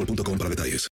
boostmobile.com para detalles.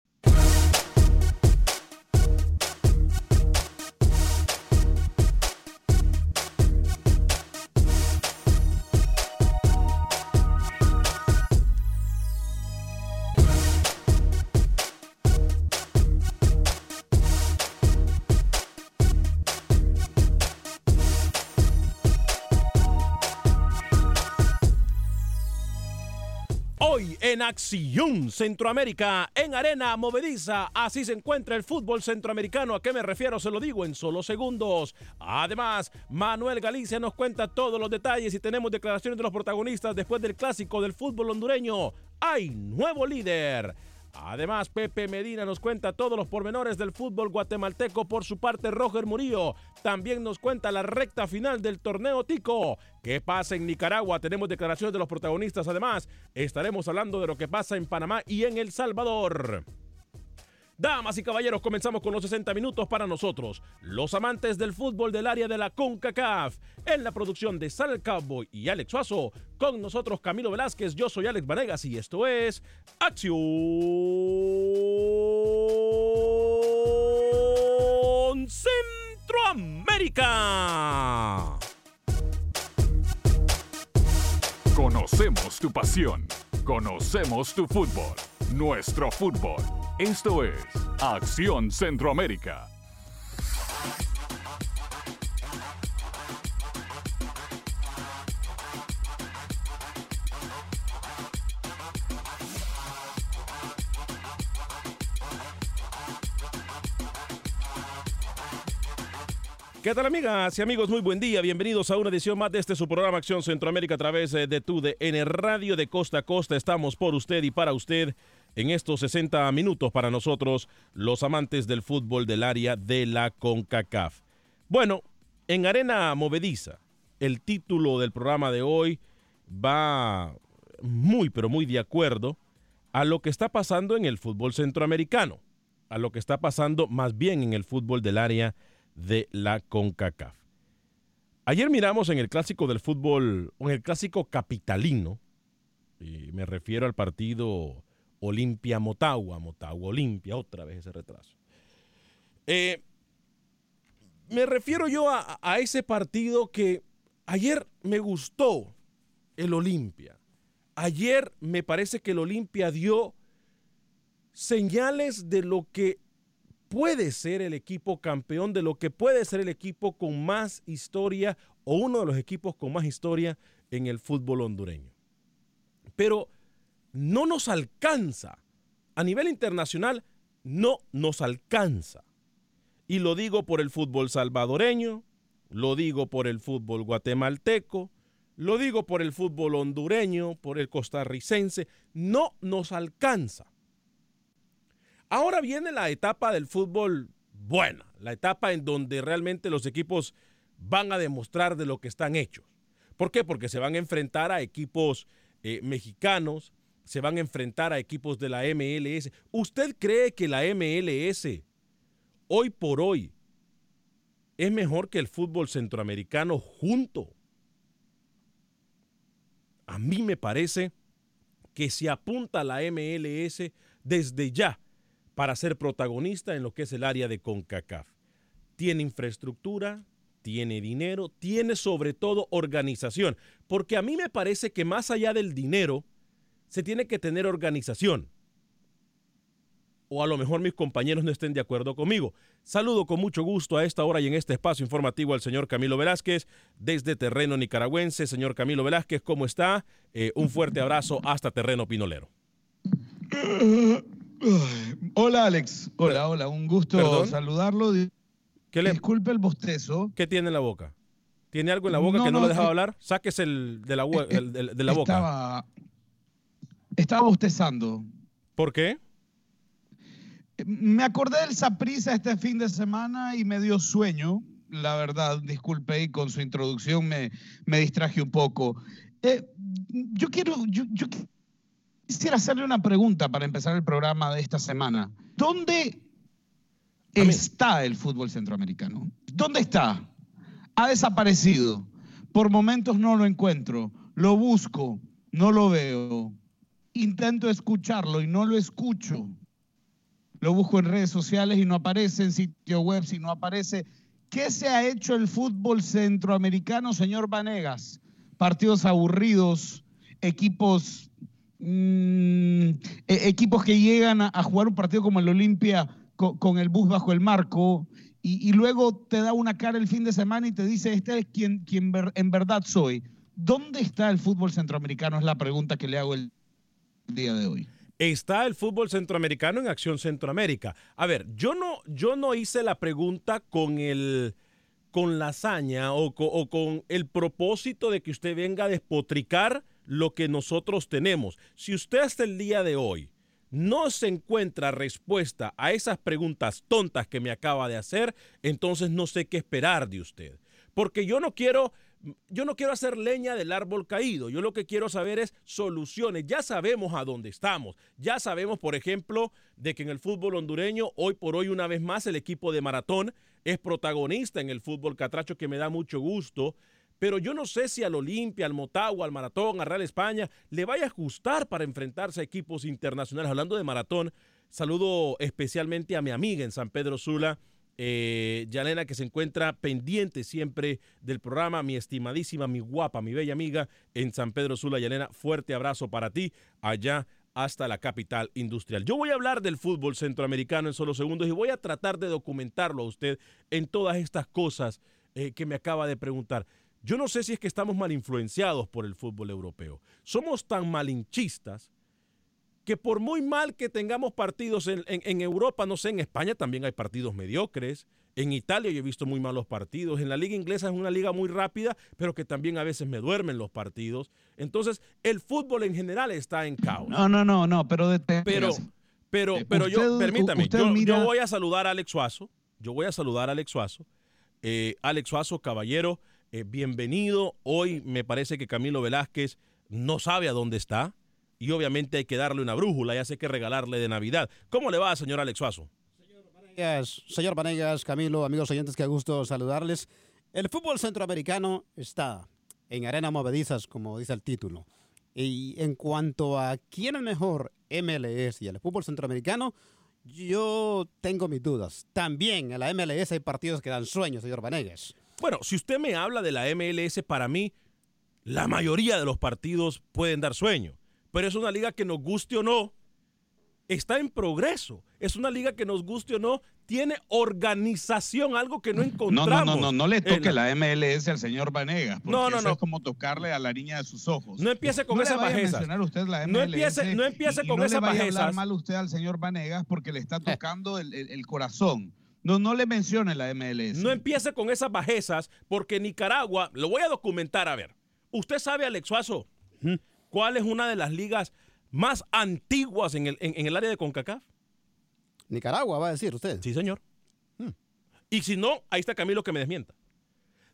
Acción Centroamérica, en Arena Movediza, así se encuentra el fútbol centroamericano. ¿A qué me refiero? Se lo digo en solo segundos. Además, Manuel Galicia nos cuenta todos los detalles y tenemos declaraciones de los protagonistas después del clásico del fútbol hondureño. Hay nuevo líder. Además, Pepe Medina nos cuenta todos los pormenores del fútbol guatemalteco. Por su parte, Roger Murillo también nos cuenta la recta final del torneo Tico. ¿Qué pasa en Nicaragua? Tenemos declaraciones de los protagonistas. Además, estaremos hablando de lo que pasa en Panamá y en El Salvador. Damas y caballeros, comenzamos con los 60 minutos para nosotros, los amantes del fútbol del área de la CONCACAF. En la producción de Sal Cowboy y Alex Suazo, con nosotros Camilo Velázquez, yo soy Alex Vanegas y esto es Acción Centroamérica. Conocemos tu pasión, conocemos tu fútbol, nuestro fútbol. Esto es Acción Centroamérica. ¿Qué tal amigas y amigos? Muy buen día. Bienvenidos a una edición más de este su programa Acción Centroamérica a través eh, de tu DN Radio de Costa a Costa. Estamos por usted y para usted en estos 60 minutos para nosotros, los amantes del fútbol del área de la CONCACAF. Bueno, en Arena Movediza, el título del programa de hoy va muy, pero muy de acuerdo a lo que está pasando en el fútbol centroamericano, a lo que está pasando más bien en el fútbol del área de la CONCACAF. Ayer miramos en el clásico del fútbol, en el clásico capitalino, y me refiero al partido Olimpia Motagua, Motagua Olimpia, otra vez ese retraso. Eh, me refiero yo a, a, ese partido que ayer me gustó el Olimpia. Ayer me parece que el Olimpia dio señales de lo que puede ser el equipo campeón, de lo que puede ser el equipo con más historia o uno de los equipos con más historia en el fútbol hondureño. Pero no nos alcanza a nivel internacional no nos alcanza. Y lo digo por el fútbol salvadoreño, lo digo por el fútbol guatemalteco, lo digo por el fútbol hondureño, por el costarricense, no nos alcanza. Ahora viene la etapa del fútbol buena, la etapa en donde realmente los equipos van a demostrar de lo que están hechos. ¿Por qué? Porque se van a enfrentar a equipos eh, mexicanos, se van a enfrentar a equipos de la MLS. ¿Usted cree que la MLS hoy por hoy es mejor que el fútbol centroamericano junto? A mí me parece que se apunta la MLS desde ya para ser protagonista en lo que es el área de CONCACAF. Tiene infraestructura, tiene dinero, tiene sobre todo organización, porque a mí me parece que más allá del dinero, se tiene que tener organización. O a lo mejor mis compañeros no estén de acuerdo conmigo. Saludo con mucho gusto a esta hora y en este espacio informativo al señor Camilo Velázquez desde terreno nicaragüense. Señor Camilo Velázquez, ¿cómo está? Eh, un fuerte abrazo hasta terreno pinolero. Hola Alex, hola, hola, un gusto saludarlo. ¿Qué le... Disculpe el bostezo. ¿Qué tiene en la boca? ¿Tiene algo en la boca que no, lo dejaba hablar? Sáquese el de la, el, de la boca. Estaba, estaba bostezando. ¿Por qué? Me acordé del Saprisa este fin de semana y me dio sueño. La verdad, disculpe, y con su introducción me, me distraje un poco. Eh, yo quiero, yo, yo quisiera hacerle una pregunta para empezar el programa de esta semana. ¿Dónde está el fútbol centroamericano? ¿Dónde está? Ha desaparecido. Por momentos no lo encuentro. Lo busco, no lo veo intento escucharlo y no lo escucho. Lo busco en redes sociales y no aparece, en sitio web y no aparece. ¿Qué se ha hecho el fútbol centroamericano, señor Vanegas? Partidos aburridos, equipos, mm, e-, equipos que llegan a, jugar un partido como el Olimpia con, el bus bajo el marco y, luego te da una cara el fin de semana y te dice, este es quien, quien en verdad soy. ¿Dónde está el fútbol centroamericano? Es la pregunta que le hago el día de hoy? Está el fútbol centroamericano en Acción Centroamérica. A ver, yo no, yo no hice la pregunta con el con la hazaña o, o con el propósito de que usted venga a despotricar lo que nosotros tenemos. Si usted hasta el día de hoy no se encuentra respuesta a esas preguntas tontas que me acaba de hacer, entonces no sé qué esperar de usted. Porque yo no quiero yo no quiero hacer leña del árbol caído, yo lo que quiero saber es soluciones. Ya sabemos a dónde estamos, ya sabemos, por ejemplo, de que en el fútbol hondureño, hoy por hoy, una vez más, el equipo de maratón es protagonista en el fútbol catracho, que me da mucho gusto. Pero yo no sé si al Olimpia, al Motagua, al Maratón, al Real España, le vaya a gustar para enfrentarse a equipos internacionales. Hablando de maratón, saludo especialmente a mi amiga en San Pedro Sula, eh, Yalena, que se encuentra pendiente siempre del programa, mi estimadísima, mi guapa, mi bella amiga en San Pedro Sula. Yalena, fuerte abrazo para ti allá hasta la capital industrial. Yo voy a hablar del fútbol centroamericano en solo segundos y voy a tratar de documentarlo a usted en todas estas cosas eh, que me acaba de preguntar. Yo no sé si es que estamos mal influenciados por el fútbol europeo. Somos tan malinchistas que por muy mal que tengamos partidos en, Europa, no sé, en España también hay partidos mediocres, en Italia yo he visto muy malos partidos, en la liga inglesa es una liga muy rápida, pero que también a veces me duermen los partidos. Entonces, el fútbol en general está en caos. No, no, no, no, pero... De, pero, pero, eh, pero yo, permítame, yo, voy a saludar a Alex Suazo, yo voy a saludar a Alex Suazo. Eh, Alex Suazo, caballero, eh, bienvenido. Hoy me parece que Camilo Velázquez no sabe a dónde está y obviamente hay que darle una brújula, ya sé que regalarle de Navidad. ¿Cómo le va, señor Alex Suazo? Señor Vanegas, Camilo, amigos oyentes, qué gusto saludarles. El fútbol centroamericano está en arena movedizas, como dice el título. Y en cuanto a quién es mejor, MLS y el fútbol centroamericano, yo tengo mis dudas. También en la MLS hay partidos que dan sueños, señor Vanegas. Bueno, si usted me habla de la MLS, para mí, la mayoría de los partidos pueden dar sueño pero es una liga que nos guste o no, está en progreso. Es una liga que nos guste o no, tiene organización, algo que no No, encontramos. no, no, no, no le toque la MLS al señor Vanegas. porque No, no, eso no. es como tocarle a la niña de sus ojos. No empiece con No esas le vaya a bajezas. mencionar usted la MLS. No empiece- no empiece y- y con no esas le vaya a hablar bajezas. mal usted al señor Vanegas porque le está tocando el, el- el corazón. No, no le mencione la MLS. No empiece con esas bajezas, porque Nicaragua, lo voy a documentar, a ver. ¿Usted sabe, Alex Suazo, cuál es una de las ligas más antiguas en el, en- en el área de CONCACAF? Nicaragua, va a decir usted. Sí, señor. Y si no, ahí está Camilo que me desmienta.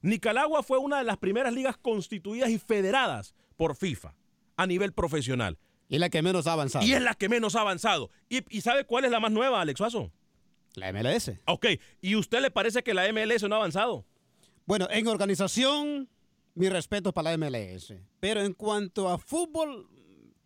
Nicaragua fue una de las primeras ligas constituidas y federadas por FIFA a nivel profesional. Y la que menos ha avanzado. Y es la que menos ha avanzado. ¿Y, y sabe cuál es la más nueva, Alex Suazo? La MLS. Ok. ¿Y usted le parece que la MLS no ha avanzado? Bueno, en organización, mi respeto para la MLS. Pero en cuanto a fútbol,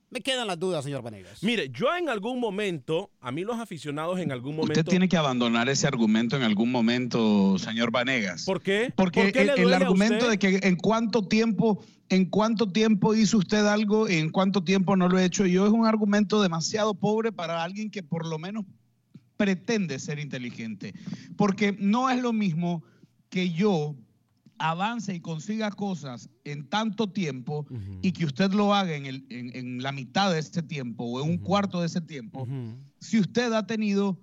me quedan las dudas, señor Vanegas. Mire, yo en algún momento, a mí los aficionados en algún momento... Usted tiene que abandonar ese argumento en algún momento, señor Vanegas. ¿Por qué? Porque ¿Por qué el, el argumento de que en cuánto tiempo, en cuánto tiempo hizo usted algo y en cuánto tiempo no lo he hecho yo es un argumento demasiado pobre para alguien que por lo menos pretende ser inteligente. Porque no es lo mismo que yo avance y consiga cosas en tanto tiempo y que usted lo haga en, el- en- en la mitad de ese tiempo o en un cuarto de ese tiempo, si usted ha tenido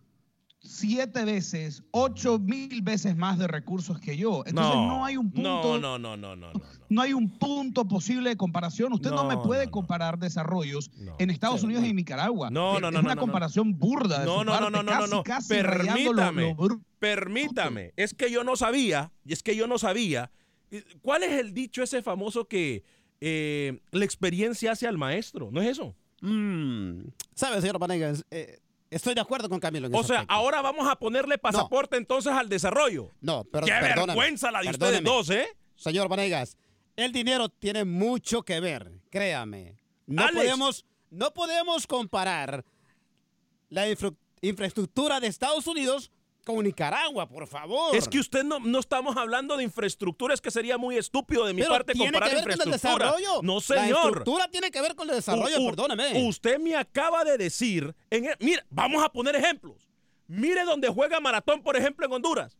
siete veces, ocho mil veces más de recursos que yo. Entonces no, hay un punto, No, no, no, no, no. no. no hay un punto posible de comparación. Usted no, me No, puede comparar desarrollos en Estados Unidos y Nicaragua. No, Es- no, es no, una no, no. comparación burda. de No, su no, no, parte, no, no, casi, no, no. casi rayando lo- Permítame. lo. Permítame. Es que yo no sabía, y es que yo no sabía. eh, ¿Cuál es el dicho ese famoso que eh, la experiencia hace al maestro? ¿No es eso? Mm, ¿Sabe, señor Vanegas? Eh, estoy de acuerdo con Camilo en O ese sea, aspecto. ahora vamos a ponerle pasaporte entonces al desarrollo. No, pero Qué vergüenza la de ustedes dos, ¿eh? Señor Vanegas, el dinero tiene mucho que ver, créame. No Alex. podemos, no podemos comparar la infra- infraestructura de Estados Unidos con Nicaragua, por favor. Es que usted no, no estamos hablando de infraestructura, es que sería muy estúpido de mi Pero parte tiene comparar que ver con el desarrollo. No, La señor. infraestructura tiene que ver con el desarrollo, U- perdóneme. Usted me acaba de decir, en el- mira, vamos a poner ejemplos. Mire donde juega Maratón, por ejemplo, en Honduras.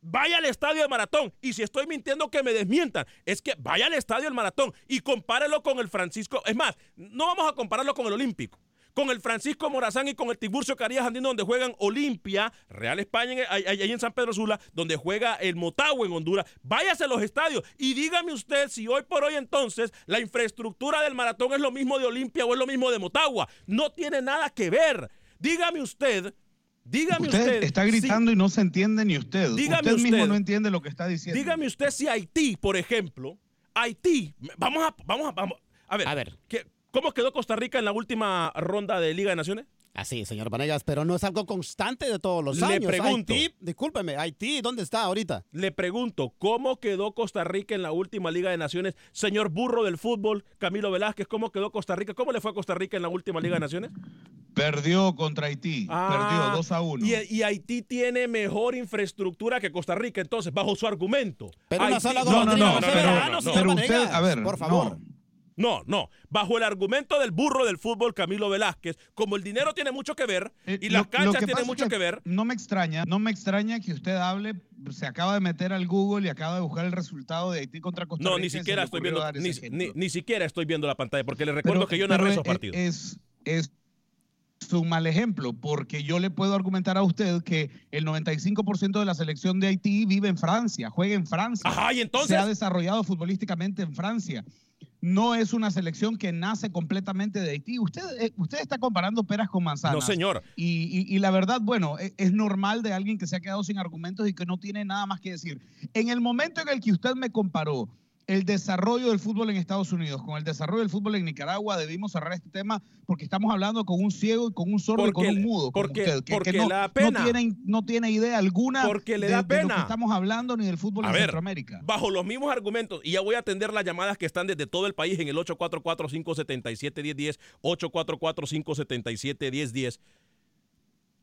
Vaya al estadio de Maratón. Y si estoy mintiendo, que me desmientan. Es que vaya al estadio del Maratón y compárelo con el Francisco. Es más, no vamos a compararlo con el Olímpico. Con el Francisco Morazán y con el Tiburcio Carías Andino, donde juegan Olimpia, Real España, ahí ahí en San Pedro Sula, donde juega el Motagua en Honduras. Váyase a los estadios y dígame usted si hoy por hoy entonces la infraestructura del maratón es lo mismo de Olimpia o es lo mismo de Motagua. No tiene nada que ver. Dígame usted, dígame Usted, usted. está si- gritando y no se entiende ni usted. Dígame usted, mismo usted. no entiende lo que está diciendo. Dígame usted si Haití, por ejemplo, Haití, vamos a, vamos a, vamos, a ver, A ver. ¿qué- ¿cómo quedó Costa Rica en la última ronda de Liga de Naciones? Así, señor Vanegas, pero no es algo constante de todos los Le años. pregunto. Haití, discúlpeme, Haití, ¿dónde está ahorita? Le pregunto, ¿cómo quedó Costa Rica en la última Liga de Naciones? Señor burro del fútbol, Camilo Velázquez, ¿cómo quedó Costa Rica? ¿Cómo le fue a Costa Rica en la última Liga de Naciones? Perdió contra Haití. Ah, perdió 2 a 1. Y, y Haití tiene mejor infraestructura que Costa Rica, entonces, bajo su argumento. Pero una Haití- sola No, no, no, no pero, no, pero usted, a ver, por favor. No. No, no. Bajo el argumento del burro del fútbol, Camilo Velázquez, como el dinero tiene mucho que ver Eh, y las lo canchas tienen mucho es que ver. No me extraña, no me extraña que usted hable, se acaba de meter al Google y acaba de buscar el resultado de Haití contra Costa No, Rica. ni y se siquiera estoy viendo, ni, ni- ni siquiera estoy viendo la pantalla, porque le recuerdo Pero- que yo narré esos es- partidos. Es, es un mal ejemplo, porque yo le puedo argumentar a usted que el 95% de la selección de Haití vive en Francia, juega en Francia. Ajá, y entonces. Se ha desarrollado futbolísticamente en Francia. No es una selección que nace completamente de Haití. Usted, eh, usted está comparando peras con manzanas. No, señor. Y, y- y la verdad, bueno, e- es, normal de alguien que se ha quedado sin argumentos y que no tiene nada más que decir. En el momento en el que usted me comparó el desarrollo del fútbol en Estados Unidos con el desarrollo del fútbol en Nicaragua, debimos cerrar este tema porque estamos hablando con un ciego y con un sordo y con un mudo. porque- usted, que- que porque no, le da no pena. tiene, no tiene idea alguna Porque le de, da de lo pena. que estamos hablando ni del fútbol A en ver, Centroamérica. bajo los mismos argumentos, y ya voy a atender las llamadas que están desde todo el país en el 844-577-1010, 844-577-1010.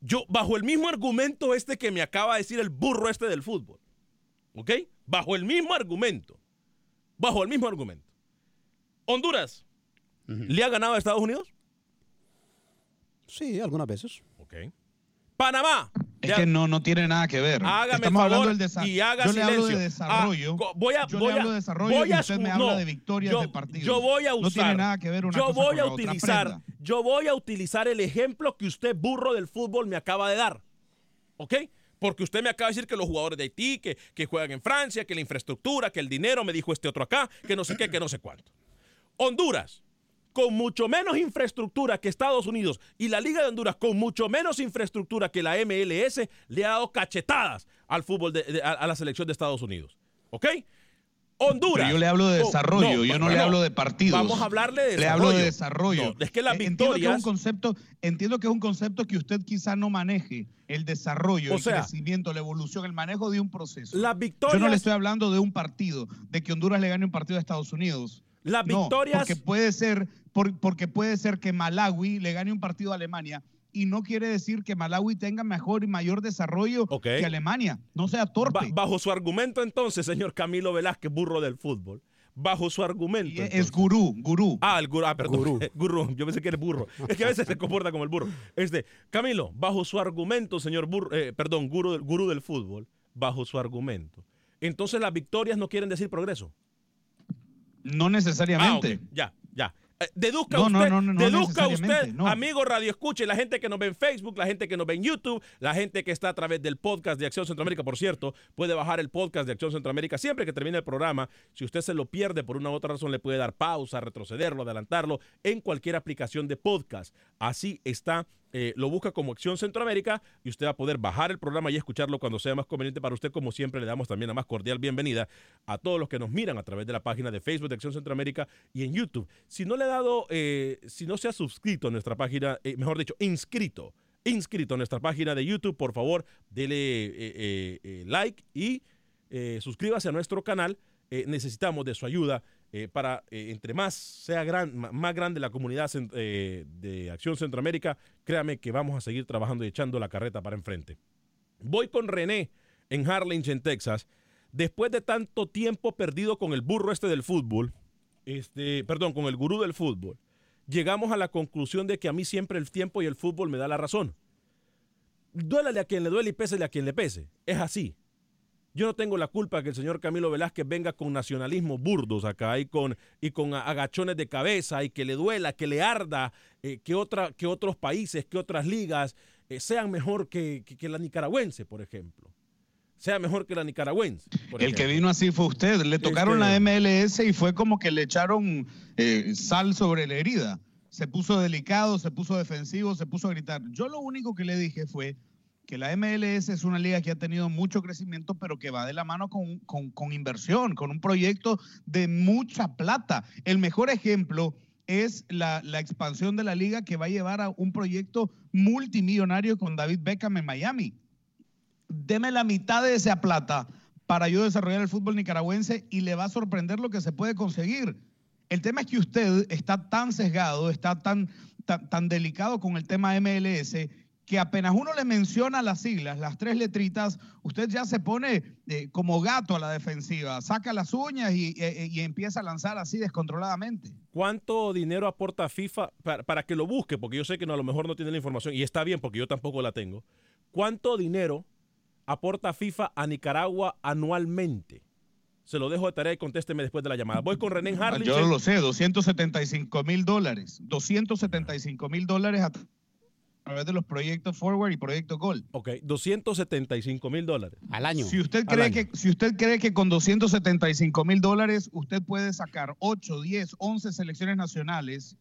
Yo, bajo el mismo argumento este que me acaba de decir el burro este del fútbol, ¿ok? Bajo el mismo argumento, bajo el mismo argumento. Honduras, ¿le ha ganado a Estados Unidos? Sí, algunas veces. Ok. Panamá. Es Ya- que no, no tiene nada que ver. Hágame Estamos favor hablando del desarrollo. y haga yo le hablo de desarrollo. Ah, voy a, yo voy le hablo a- de desarrollo voy y a usted me habla de victorias yo, de partidos. Yo voy a usar. No tiene nada que ver una yo cosa voy con a la otra. utilizar. Yo voy a utilizar el ejemplo que usted, burro del fútbol, me acaba de dar. ¿Ok? Porque usted me acaba de decir que los jugadores de Haití, que, que juegan en Francia, que la infraestructura, que el dinero, me dijo este otro acá, que no sé qué, que no sé cuánto. Honduras, con mucho menos infraestructura que Estados Unidos y la Liga de Honduras con mucho menos infraestructura que la MLS, le ha dado cachetadas al fútbol, de, a, a la selección de Estados Unidos. ¿Ok? Honduras. Pero yo le hablo de desarrollo, yo no le hablo de partidos. Vamos a hablarle de Le desarrollo. hablo de desarrollo. No, es que las Entiendo que es un concepto, entiendo que es un concepto que usted quizá no maneje, el desarrollo, O el sea, crecimiento, la evolución, el manejo de un proceso. Las Yo victorias. no le estoy hablando de un partido, de que Honduras le gane un partido a Estados Unidos. Las No, victorias. porque puede ser, por- porque puede ser que Malawi le gane un partido a Alemania y no quiere decir que Malawi tenga mejor y mayor desarrollo que Alemania. No sea torpe. Ba- bajo su argumento, entonces, señor Camilo Velázquez, burro del fútbol. Bajo su argumento. Y es gurú, gurú. Ah, el gurú. Ah, perdón. Gurú. Gurú. Yo pensé que era burro. Es que a veces se comporta como el burro. Este, Camilo, bajo su argumento, señor burro, eh, perdón, gurú, del- gurú del fútbol, bajo su argumento. Entonces las victorias no quieren decir progreso. No Ah, necesariamente. ok. Ya, ya. Eh, deduzca No, usted, no, no, no deduzca usted, amigo Radio Escuche, la gente que nos ve en Facebook, la gente que nos ve en YouTube, la gente que está a través del podcast de Acción Centroamérica, por cierto, puede bajar el podcast de Acción Centroamérica siempre que termine el programa. Si usted se lo pierde por una u otra razón, le puede dar pausa, retrocederlo, adelantarlo en cualquier aplicación de podcast. Así está. Eh, lo busca como Acción Centroamérica y usted va a poder bajar el programa y escucharlo cuando sea más conveniente para usted. Como siempre, le damos también la más cordial bienvenida a todos los que nos miran a través de la página de Facebook de Acción Centroamérica y en YouTube. Si no le ha dado, eh, si no se ha suscrito a nuestra página, eh, mejor dicho, inscrito, inscrito a nuestra página de YouTube, por favor, dele like y suscríbase a nuestro canal. Necesitamos de su ayuda eh, para, eh, entre más sea más grande la comunidad eh, de Acción Centroamérica, créame que vamos a seguir trabajando y echando la carreta para enfrente. Voy con René en Harlingen, Texas. Después de tanto tiempo perdido con el burro este del fútbol, este, perdón, con el gurú del fútbol, llegamos a la conclusión de que a mí siempre el tiempo y el fútbol me da la razón. Duélale a quien le duele y pésele a quien le pese. Es así. Yo no tengo la culpa que el señor Camilo Velázquez venga con nacionalismo burdos acá y con, y con agachones de cabeza y que le duela, que le arda, eh, que, otra, que otros países, que otras ligas eh, sean mejor que, que- que la nicaragüense, por ejemplo. Sea mejor que la nicaragüense. por El que vino así fue usted. Le tocaron Este- la MLS y fue como que le echaron eh, sal sobre la herida. Se puso delicado, se puso defensivo, se puso a gritar. Yo lo único que le dije fue que la MLS es una liga que ha tenido mucho crecimiento, pero que va de la mano con, con- inversión, con un proyecto de mucha plata. El mejor ejemplo es la, la expansión de la liga que va a llevar a un proyecto multimillonario con David Beckham en Miami deme la mitad de esa plata para yo desarrollar el fútbol nicaragüense y le va a sorprender lo que se puede conseguir. El tema es que usted está tan sesgado, está tan, tan, tan delicado con el tema MLS que apenas uno le menciona las siglas, las tres letritas, usted ya se pone eh, como gato a la defensiva, saca las uñas y, eh, y empieza a lanzar así descontroladamente. ¿Cuánto dinero aporta FIFA para, para que lo busque? Porque yo sé que no, a lo mejor no tiene la información y está bien porque yo tampoco la tengo. ¿Cuánto dinero aporta FIFA a Nicaragua anualmente? Se lo dejo de tarea y contésteme después de la llamada. Voy con René Harlingen. Yo lo sé, 275 mil dólares. 275 mil dólares a través de los proyectos Forward y Proyecto Gol. Ok, 275 mil dólares. Al año. Si usted, cree año. que, si usted cree que con 275 mil dólares usted puede sacar 8, 10, 11 selecciones nacionales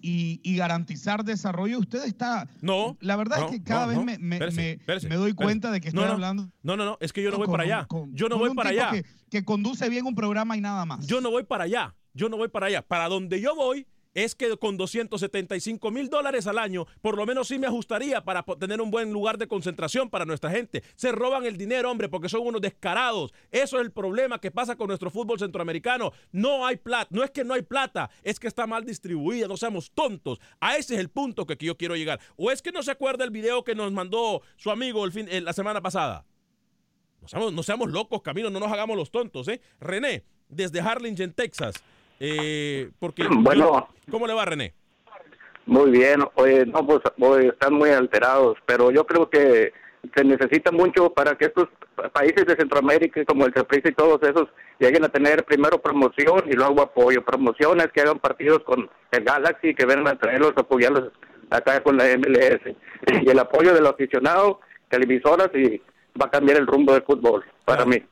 y, y garantizar desarrollo, usted está... No. La verdad no, es que cada no, vez no. me, me- Espérese, me- espérese, me doy espérese. cuenta de que estoy no, hablando... No, no, no, es que yo no voy con para allá. con- Yo no voy un para tipo allá. Que, que conduce bien un programa y nada más. Yo no voy para allá. Yo no voy para allá. Para donde yo voy es que con 275 mil dólares al año, por lo menos sí me ajustaría para tener un buen lugar de concentración para nuestra gente. Se roban el dinero, hombre, porque son unos descarados. Eso es el problema que pasa con nuestro fútbol centroamericano. No hay plata. No es que no hay plata, es que está mal distribuida. No seamos tontos. A ese es el punto que, que yo quiero llegar. ¿O es que no se acuerda el video que nos mandó su amigo el fin, eh, la semana pasada? No seamos, no seamos locos, Camilo, no nos hagamos los tontos, ¿eh? René, desde Harlingen, Texas. Eh, porque Bueno. ¿Cómo le va, René? Muy bien, oye, no, pues oye, están muy alterados, pero yo creo que se necesita mucho para que estos países de Centroamérica, como el Saprissa y todos esos, lleguen a tener primero promoción y luego apoyo. Promociones que hagan partidos con el Galaxy, que vengan a traerlos, apoyarlos acá con la MLS. Y el apoyo del aficionado, televisoras, y va a cambiar el rumbo del fútbol, para mí.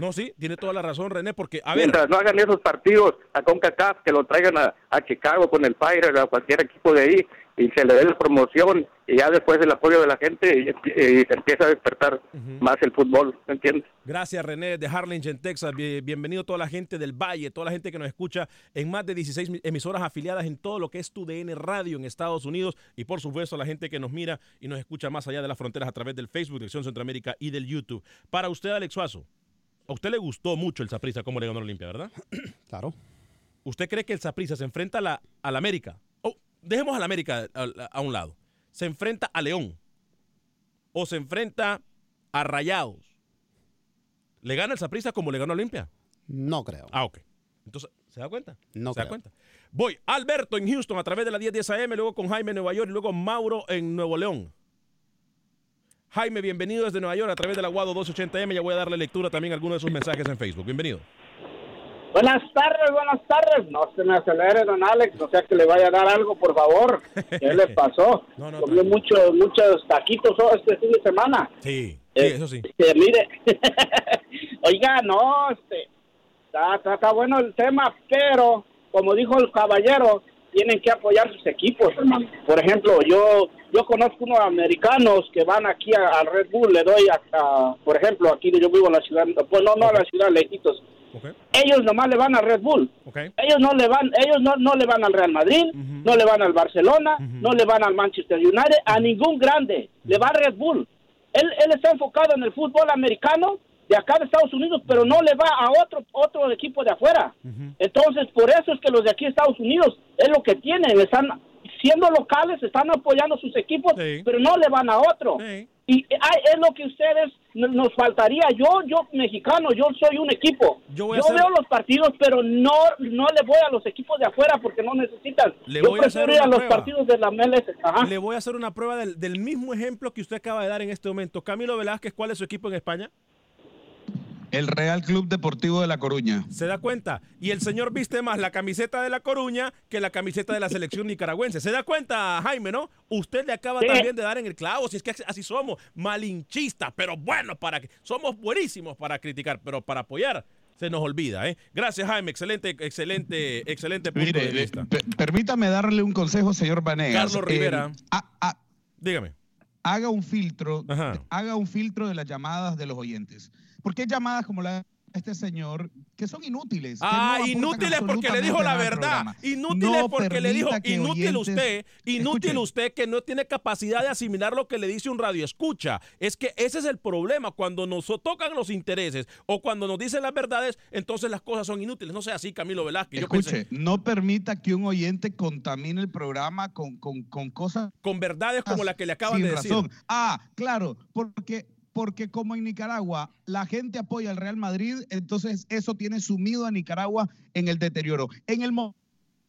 No, sí, tiene toda la razón, René, porque, a ver... Mientras no hagan esos partidos a CONCACAF, que lo traigan a, a Chicago con el Fire, a cualquier equipo de ahí, y se le dé la promoción, y ya después el apoyo de la gente, y, y se empieza a despertar más el fútbol, ¿me entiendes? Gracias, René, de Harlingen, Texas. Bien- Bienvenido toda la gente del Valle, toda la gente que nos escucha en más de 16 mi- emisoras afiliadas en todo lo que es tu DN Radio en Estados Unidos y por supuesto la gente que nos mira y nos escucha más allá de las fronteras a través del Facebook, Dirección Centroamérica y del YouTube. Para usted, Alex Suazo, a usted le gustó mucho el Saprissa como le ganó a Olimpia, ¿verdad? Claro. ¿Usted cree que el Saprissa se enfrenta a la, a la América? Oh, dejemos a la América a, a un lado. ¿Se enfrenta a León? ¿O se enfrenta a Rayados? ¿Le gana el Saprissa como le ganó a Olimpia? No creo. Ah, ok. Entonces, ¿se da cuenta? No ¿Se da creo. cuenta? Voy, Alberto en Houston a través de la 1010 AM, luego con Jaime en Nueva York y luego Mauro en Nuevo León. Jaime, bienvenido desde Nueva York a través del Aguado 280M. Ya voy a darle lectura también a algunos de sus mensajes en Facebook. Bienvenido. Buenas tardes, buenas tardes. No se me acelere, don Alex, no sea que le vaya a dar algo, por favor. ¿Qué le pasó? No, no, Comió muchos, muchos taquitos este fin de semana. Sí, sí, Eh, eso sí. Este, mire, oiga, no, este, está, está, está bueno el tema, pero como dijo el caballero, tienen que apoyar sus equipos, hermano. Por ejemplo, yo yo conozco unos americanos que van aquí al Red Bull, le doy a, a- por ejemplo, aquí yo vivo en la ciudad, pues no, no a la ciudad, lejitos. Ellos nomás le van a Red Bull. Ellos no le van, ellos no, no le van al Real Madrid, no le van al Barcelona, no le van al Manchester United, a ningún grande. Le va a Red Bull. Él, él está enfocado en el fútbol americano de acá de Estados Unidos, pero no le va a otro otro equipo de afuera. Entonces, por eso es que los de aquí de Estados Unidos es lo que tienen, están siendo locales, están apoyando sus equipos, pero no le van a otro. Y ay, es lo que ustedes nos faltaría. Yo, yo mexicano, yo soy un equipo. Yo Yo, voy a hacer- veo los partidos, pero no no le voy a los equipos de afuera porque no necesitan. Le yo voy a hacer prefiero ir a los prueba. partidos de la MLS. Ajá. Le voy a hacer una prueba del, del mismo ejemplo que usted acaba de dar en este momento. Camilo Velázquez, ¿cuál es su equipo en España? El Real Club Deportivo de La Coruña. ¿Se da cuenta? Y el señor viste más la camiseta de La Coruña que la camiseta de la selección nicaragüense. ¿Se da cuenta, Jaime, no? Usted le acaba Sí. también de dar en el clavo, si es que así somos, malinchistas, pero bueno, para que somos buenísimos para criticar, pero para apoyar se nos olvida, ¿eh? Gracias, Jaime, excelente, excelente, excelente punto Mire, de eh, vista. per- permítame darle un consejo, señor Vanegas. Carlos Rivera. Eh, Dígame. haga un filtro, haga un filtro de las llamadas de los oyentes. Porque hay llamadas como la de este señor que son inútiles. no Ah, inútiles porque le dijo la verdad. Inútiles No porque le dijo, inútil oyentes- usted, inútil usted que no tiene capacidad de asimilar lo que le dice un radio escucha. Es que ese es el problema. Cuando nos tocan los intereses o cuando nos dicen las verdades, entonces las cosas son inútiles. No sea así, Camilo Velázquez. Yo Escuche, pensé, no permita que un oyente contamine el programa con, con, con cosas con verdades como la que le acaban sin de decir. razón. Ah, claro, porque, porque como en Nicaragua la gente apoya al Real Madrid, entonces eso tiene sumido a Nicaragua en el deterioro. En el mo-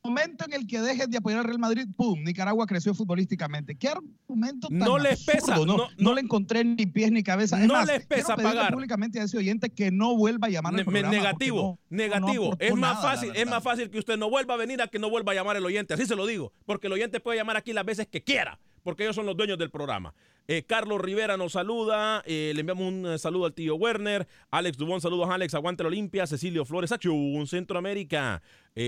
momento en el que dejen de apoyar al Real Madrid, ¡pum! Nicaragua creció futbolísticamente. ¿Qué argumento tan No les pesa? No, no- no le encontré ni pies ni cabeza. Es No más, les pesa pagar. públicamente a ese oyente que no vuelva a llamar al Ne- me- programa. porque negativo, negativo. es más nada, fácil, es más fácil que usted no vuelva a venir a que no vuelva a llamar el oyente. Así se lo digo, porque el oyente puede llamar aquí las veces que quiera, porque ellos son los dueños del programa. Eh, Carlos Rivera nos saluda, eh, le enviamos un eh, saludo al tío Werner, Alex Dubón, saludos a Alex, aguante la Olimpia, Cecilio Flores, Acción Centroamérica,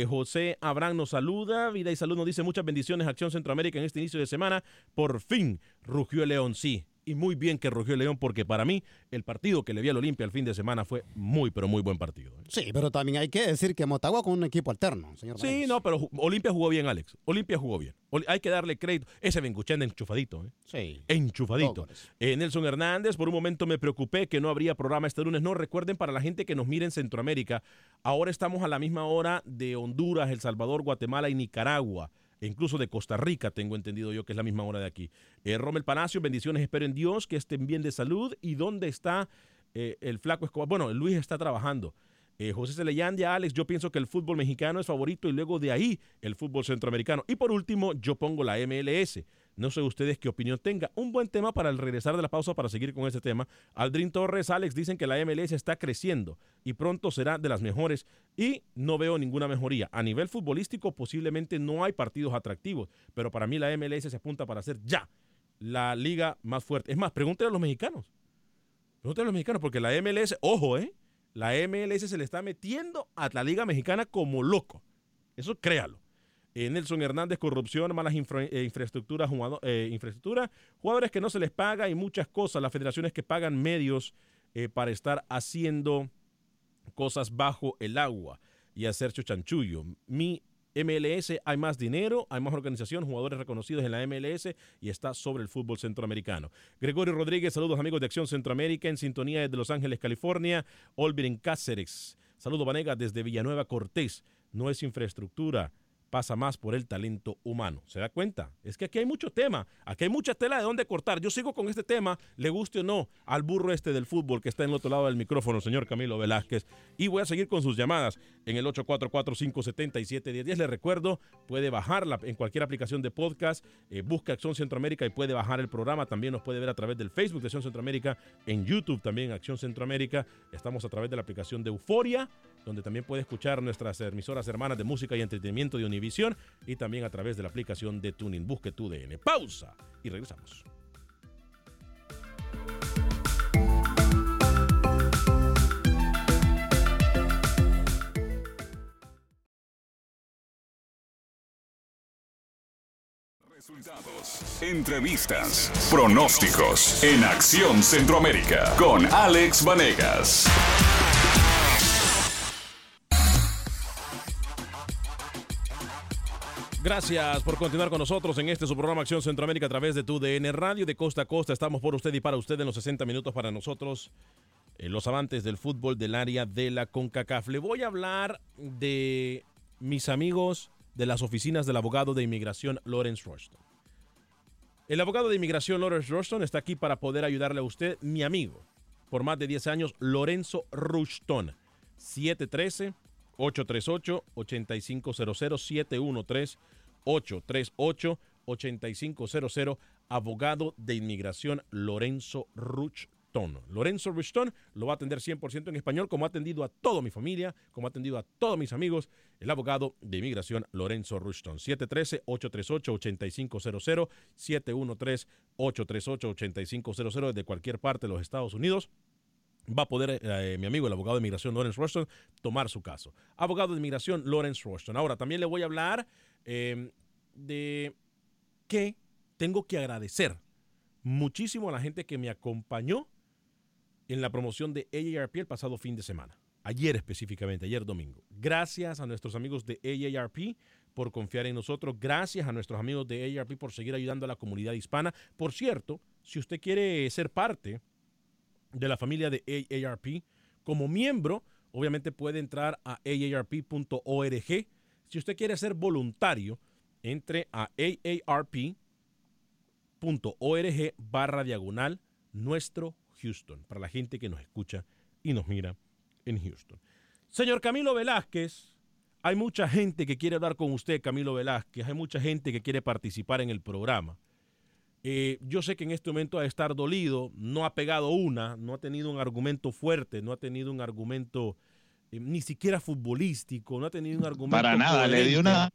José Abraham nos saluda, vida y salud nos dice muchas bendiciones, Acción Centroamérica en este inicio de semana, por fin rugió el León, sí, y muy bien que rugió el León, porque para mí el partido que le vi al Olimpia el fin de semana fue muy, pero muy buen partido. ¿eh? Sí, pero también hay que decir que Motagua con un equipo alterno, señor. Sí, no, pero Olimpia jugó bien, Alex. Olimpia jugó bien. Oli- hay que darle crédito. Ese Benguchén enchufadito, ¿eh? Sí. Enchufadito. Eh, Nelson Hernández, por un momento me preocupé que no habría programa este lunes. No, recuerden para la gente que nos mira en Centroamérica, ahora estamos a la misma hora de Honduras, El Salvador, Guatemala y Nicaragua. Incluso de Costa Rica, tengo entendido yo que es la misma hora de aquí. Eh, Rommel Palacio, bendiciones, espero en Dios que estén bien de salud. ¿Y dónde está eh, el flaco Escobar? Bueno, Luis está trabajando. Eh, José Celeyandia, Alex, yo pienso que el fútbol mexicano es favorito y luego de ahí el fútbol centroamericano. Y por último, yo pongo la MLS. No sé ustedes qué opinión tenga. Un buen tema para el regresar de la pausa para seguir con este tema. Aldrin Torres, Alex dicen que la MLS está creciendo y pronto será de las mejores y no veo ninguna mejoría. A nivel futbolístico posiblemente no hay partidos atractivos, pero para mí la MLS se apunta para ser ya la liga más fuerte. Es más, pregúntenle a los mexicanos. Pregúntenle a los mexicanos porque la MLS, ojo, ¿eh? La MLS se le está metiendo a la liga mexicana como loco. Eso créalo. Eh, Nelson Hernández, corrupción, malas eh, infraestructuras, eh, jugadores que no se les paga y muchas cosas. Las federaciones que pagan medios para estar haciendo cosas bajo el agua y hacer chanchullo. Mi MLS hay más dinero, hay más organización, jugadores reconocidos en la MLS y está sobre el fútbol centroamericano. Gregorio Rodríguez, saludos amigos de Acción Centroamérica en sintonía desde Los Ángeles, California. Olvin Cáceres, saludos Vanega desde Villanueva Cortés. No es infraestructura, pasa más por el talento humano. ¿Se da cuenta? Es que aquí hay mucho tema, aquí hay mucha tela de dónde cortar. Yo sigo con este tema, le guste o no, al burro este del fútbol que está en el otro lado del micrófono, señor Camilo Velázquez. Y voy a seguir con sus llamadas en el 844-577-1010. Le recuerdo, puede bajarla en cualquier aplicación de podcast, eh, busca Acción Centroamérica y puede bajar el programa. También nos puede ver a través del Facebook de Acción Centroamérica, en YouTube también Acción Centroamérica. Estamos a través de la aplicación de Euforia donde también puede escuchar nuestras emisoras hermanas de música y entretenimiento de Y también a través de la aplicación de Tuning. Busque tu DN. Pausa y regresamos. Resultados, entrevistas, pronósticos en Acción Centroamérica con Alex Vanegas. Gracias por continuar con nosotros en este su programa Acción Centroamérica a través de tu DN Radio de costa a costa. Estamos por usted y para usted en los 60 minutos para nosotros, eh, los amantes del fútbol del área de la CONCACAF. Le voy a hablar de mis amigos de las oficinas del abogado de inmigración Lawrence Rushton. El abogado de inmigración Lawrence Rushton está aquí para poder ayudarle a usted, mi amigo, por más de 10 años, Lorenzo Rushton. 713 838-8500, 713-838-8500, abogado de inmigración Lorenzo Ruchton. Lorenzo Ruchton lo va a atender 100% en español, como ha atendido a toda mi familia, como ha atendido a todos mis amigos, el abogado de inmigración Lorenzo Ruchton. 713-838-8500, 713-838-8500 desde cualquier parte de los Estados Unidos va a poder eh, mi amigo, el abogado de inmigración Lawrence Rushton, tomar su caso. Abogado de inmigración Lawrence Rushton. Ahora, también le voy a hablar em, de que tengo que agradecer muchísimo a la gente que me acompañó en la promoción de AARP el pasado fin de semana. Ayer específicamente, ayer domingo. Gracias a nuestros amigos de AARP por confiar en nosotros. Gracias a nuestros amigos de AARP por seguir ayudando a la comunidad hispana. Por cierto, si usted quiere ser parte de la familia de AARP. Como miembro, obviamente puede entrar a aarp.org. Si usted quiere ser voluntario, entre a aarp.org barra diagonal nuestro Houston, para la gente que nos escucha y nos mira en Houston. Señor Camilo Velázquez, hay mucha gente que quiere hablar con usted, Camilo Velázquez, hay mucha gente que quiere participar en el programa. Eh, yo sé que en este momento ha de estar dolido, no ha pegado una, no ha tenido un argumento fuerte, no ha tenido un argumento eh, ni siquiera futbolístico, no ha tenido un argumento. Para nada, le dio una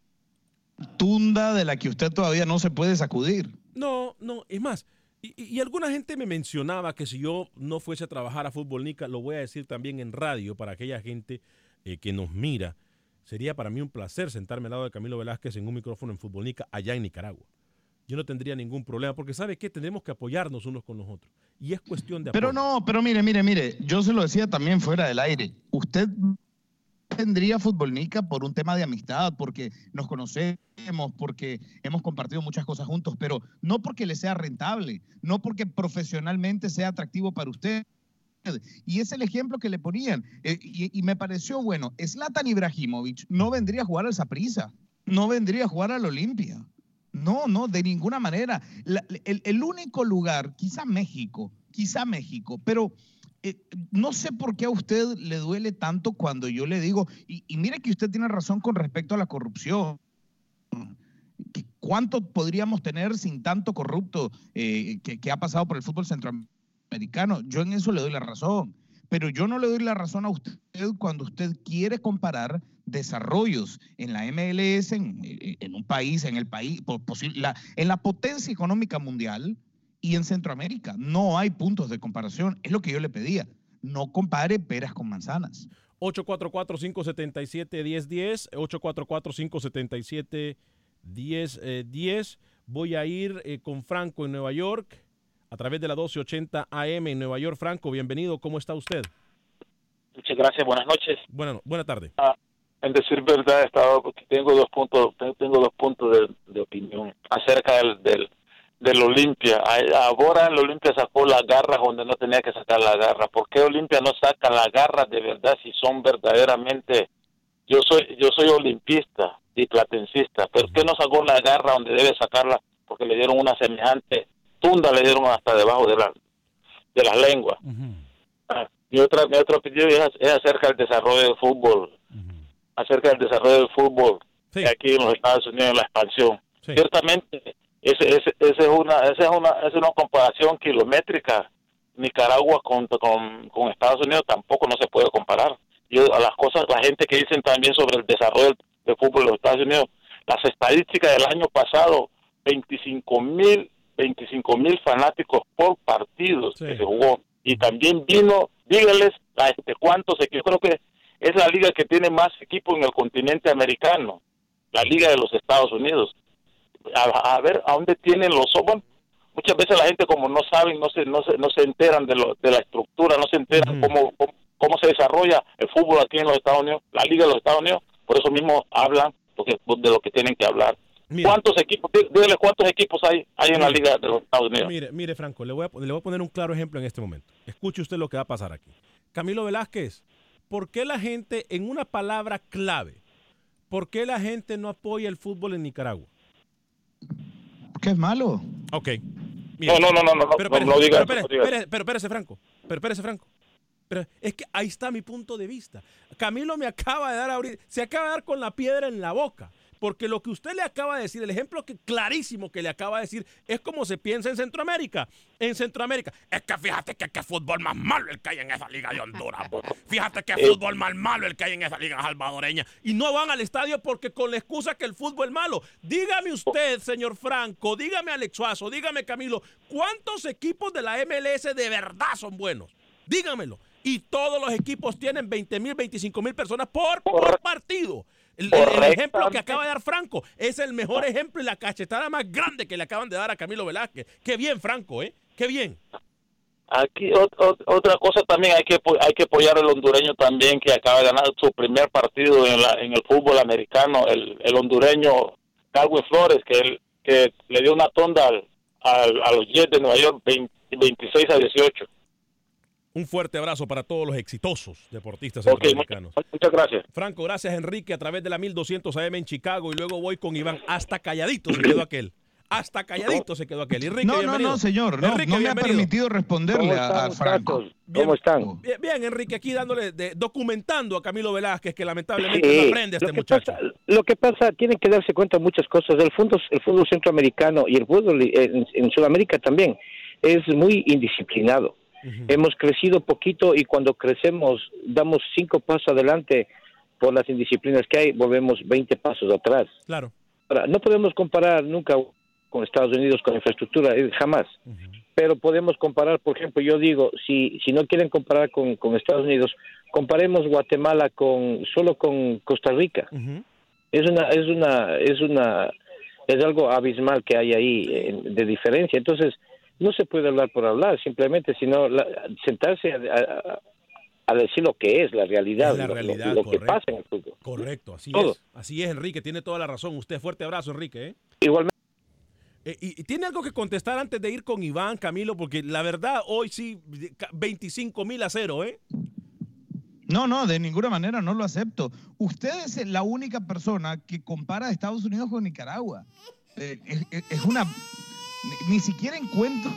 tunda de la que usted todavía no se puede sacudir. No, no, es más, y, alguna gente me mencionaba que si yo no fuese a trabajar a Fútbol Nica, lo voy a decir también en radio para aquella gente eh, que nos mira, sería para mí un placer sentarme al lado de Camilo Velázquez en un micrófono en Fútbol Nica allá en Nicaragua yo no tendría ningún problema, porque sabe que tenemos que apoyarnos unos con los otros. Y es cuestión de Pero no, pero mire, mire, mire, yo se lo decía también fuera del aire. Usted tendría Futbolnica por un tema de amistad, porque nos conocemos, porque hemos compartido muchas cosas juntos, pero no porque le sea rentable, no porque profesionalmente sea atractivo para usted. Y es el ejemplo que le ponían. Eh, y, y, me pareció bueno. Zlatan Ibrahimovic no vendría a jugar al Saprissa, no vendría a jugar al Olimpia. No, no, de ninguna manera. el, único lugar, quizá México, quizá México, pero eh, no sé por qué a usted le duele tanto cuando yo le digo, y, mire que usted tiene razón con respecto a la corrupción. ¿Cuánto podríamos tener sin tanto corrupto eh, que, que ha pasado por el fútbol centroamericano? Yo en eso le doy la razón. Pero yo no le doy la razón a usted cuando usted quiere comparar desarrollos en la MLS, en, en un país, en el país, por posi- la- en la potencia económica mundial y en Centroamérica. No hay puntos de comparación. Es lo que yo le pedía. No compare peras con manzanas. 844-577-1010, 844-577-1010. Voy a ir eh, con Franco en Nueva York a través de la 1280 AM en Nueva York. Franco, bienvenido. ¿Cómo está usted? Muchas gracias, buenas noches. Bueno, buena tarde. Ah, en decir verdad, he estado, tengo dos puntos, tengo- dos puntos de, de opinión acerca del, del, del Olimpia. Ahora el Olimpia sacó las garras donde no tenía que sacar la garra. ¿Por qué Olimpia no saca las garras de verdad si son verdaderamente? Yo soy, yo soy olimpista y platencista, pero ¿qué no sacó la garra donde debe sacarla? Porque le dieron una semejante tunda, le dieron hasta debajo de la de las lenguas. Ah, Mi otra, mi otra opinión es, es acerca del desarrollo del fútbol, acerca del desarrollo del fútbol aquí en los Estados Unidos, en la expansión. Ciertamente, ese, ese, ese es una, esa es una, es una comparación kilométrica. Nicaragua con, con, con Estados Unidos tampoco no se puede comparar. Yo a las cosas, la gente que dicen también sobre el desarrollo del, del fútbol en los Estados Unidos, las estadísticas del año pasado, 25 mil 25 mil fanáticos por partido que se jugó y también vino, dígales a este cuántos equipos, creo que es la liga que tiene más equipos en el continente americano, la liga de los Estados Unidos. A, a ver a dónde tienen los bueno, muchas veces la gente como no saben, no se no se, no se enteran de lo, de la estructura, no se enteran cómo, cómo cómo se desarrolla el fútbol aquí en los Estados Unidos, la liga de los Estados Unidos, por eso mismo hablan porque, de lo que tienen que hablar. ¿Cuántos equipos, dígale cuántos equipos hay, hay en la liga de los Estados Unidos? Mire, mire, Franco, le voy, a, le voy a poner un claro ejemplo en este momento. Escuche usted lo que va a pasar aquí. Camilo Velázquez, ¿por qué la gente, en una palabra clave, por qué la gente no apoya el fútbol en Nicaragua? ¿Qué es malo? Ok. No, no, no, no, no, pero, no, espérese, no diga pero, eso, espérese, no diga espérese, pero espérese, Franco. Pero espérese, Franco. Pero es que ahí está mi punto de vista. Camilo me acaba de dar ahorita, se acaba de dar con la piedra en la boca. Porque lo que usted le acaba de decir, el ejemplo que, clarísimo que le acaba de decir, es como se piensa en Centroamérica. En Centroamérica, es que fíjate que qué fútbol más malo el que hay en esa liga de Honduras. Fíjate qué fútbol más malo el que hay en esa liga salvadoreña. Y no van al estadio porque con la excusa que el fútbol es malo. Dígame usted, señor Franco, dígame Alex Suazo, dígame Camilo, ¿cuántos equipos de la MLS de verdad son buenos? Dígamelo. Y todos los equipos tienen 20 mil, 25 mil personas por, por partido. El, ejemplo que acaba de dar Franco es el mejor ejemplo y la cachetada más grande que le acaban de dar a Camilo Velázquez. Qué bien, Franco, ¿eh? Qué bien. Aquí ot- ot- otra cosa también hay que hay que apoyar al hondureño también que acaba de ganar su primer partido en, la, en el fútbol americano, el, el hondureño Calvin Flores que él, que le dio una tonda al, al- a los Jets de Nueva York 20 26 a 18. Un fuerte abrazo para todos los exitosos deportistas Ok, centroamericanos. muchas, muchas gracias. Franco, gracias Enrique a través de la 1200 AM en Chicago y luego voy con Iván. Hasta calladito se quedó aquel. Hasta calladito se quedó aquel. Enrique, No, no, bienvenido. no, señor. No, Enrique, no me ha permitido responderle a, a Franco. ¿Cómo están? Bien, bien, Enrique, aquí dándole, de- documentando a Camilo Velázquez, que lamentablemente Sí, no aprende este lo que muchacho. Pasa, lo que pasa, tienen que darse cuenta de muchas cosas. El fútbol, el fútbol centroamericano y el fútbol en, en Sudamérica también es muy indisciplinado. Hemos crecido poquito y cuando crecemos damos cinco pasos adelante por las indisciplinas que hay, volvemos 20 pasos atrás. Claro. Ahora, no podemos comparar nunca con Estados Unidos con infraestructura, eh, jamás. Pero podemos comparar, por ejemplo, yo digo, si, si no quieren comparar con, con Estados Unidos, comparemos Guatemala con solo con Costa Rica. Es una, es una, es una, es algo abismal que hay ahí eh, de diferencia. Entonces, no se puede hablar por hablar, simplemente, sino la- sentarse a, a- a decir lo que es la realidad, Es la lo- lo- realidad, lo, que correcto. pasa en el fútbol. Correcto, así Todo. es. Así es, Enrique, tiene toda la razón. Usted, fuerte abrazo, Enrique. ¿eh? Igualmente. Eh, y, y tiene algo que contestar antes de ir con Iván, Camilo, porque la verdad, hoy sí, 25 mil a cero, ¿eh? No, no, de ninguna manera no lo acepto. Usted es la única persona que compara a Estados Unidos con Nicaragua. Eh, es una... Ni, ni siquiera encuentro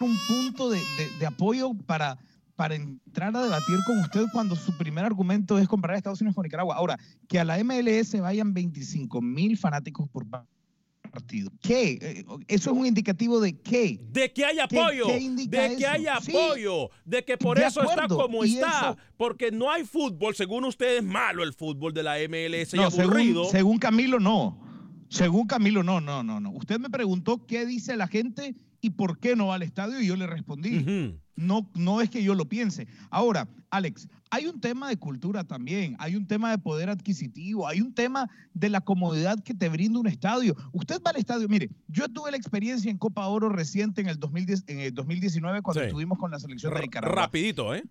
un punto de, de- de apoyo para, para entrar a debatir con usted cuando su primer argumento es comparar a Estados Unidos con Nicaragua. Ahora, que a la MLS vayan 25 mil fanáticos por partido. ¿Qué? Eh, ¿Eso es un indicativo de qué? De que hay apoyo. ¿Qué, qué de que hay Sí. apoyo. De que por De eso está como está. eso- Porque no hay fútbol. Según ustedes, malo el fútbol de la MLS y aburrido. según, según Camilo, no. Según Camilo, no, no, no, no. Usted me preguntó qué dice la gente y por qué no va al estadio y yo le respondí. No, no es que yo lo piense. Ahora, Alex, hay un tema de cultura también, hay un tema de poder adquisitivo, hay un tema de la comodidad que te brinda un estadio. Usted va al estadio, mire, yo tuve la experiencia en Copa Oro reciente en el, 2010, en el 2019 cuando Sí. estuvimos con la selección de Nicaragua. Rapidito, ¿eh?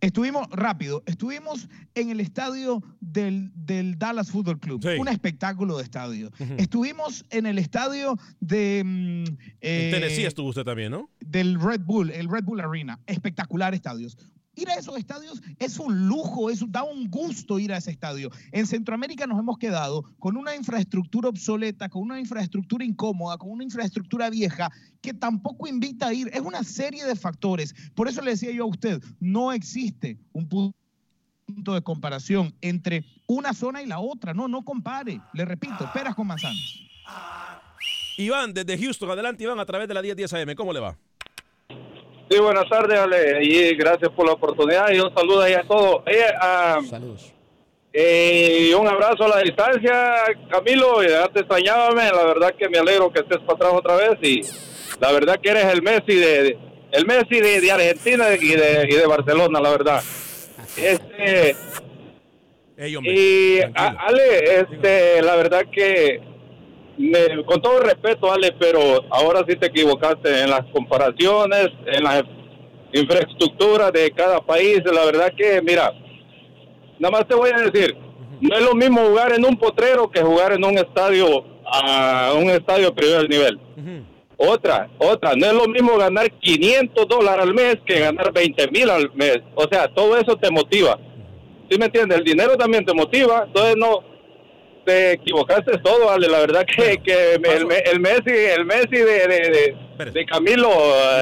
Estuvimos, rápido, estuvimos en el estadio del, del Dallas Football Club, Sí. un espectáculo de estadio. Estuvimos en el estadio de... mm, En eh, Tennessee estuvo usted también, ¿no? del Red Bull, el Red Bull Arena, espectacular estadios. Ir a esos estadios es un lujo, es, da un gusto ir a ese estadio. En Centroamérica nos hemos quedado con una infraestructura obsoleta, con una infraestructura incómoda, con una infraestructura vieja que tampoco invita a ir. Es una serie de factores. Por eso le decía yo a usted, no existe un punto de comparación entre una zona y la otra. No, no compare. Le repito, peras con manzanas. Iván, desde Houston, adelante Iván, a través de la 1010 AM, ¿cómo le va? Sí, buenas tardes, Ale, y gracias por la oportunidad y un saludo ahí a todos. Eh, Saludos. eh, y un abrazo a la distancia, Camilo, y ya te extrañábame, la verdad que me alegro que estés para atrás otra vez y la verdad que eres el Messi de el Messi de, de Argentina y de, y de Barcelona, la verdad. Este, y a- Ale, este, la verdad que me- con todo respeto, Ale, pero ahora sí te equivocaste en las comparaciones, en la infraestructura de cada país. La verdad que, mira, nada más te voy a decir, no es lo mismo jugar en un potrero que jugar en un estadio, a un estadio de primer nivel. Otra, otra, no es lo mismo ganar 500 dólares al mes que ganar 20 mil al mes. O sea, todo eso te motiva. ¿Sí me entiendes? El dinero también te motiva, entonces no te equivocaste todo, Ale. La verdad que, que el, me- el Messi, el Messi de, de, de- de Camilo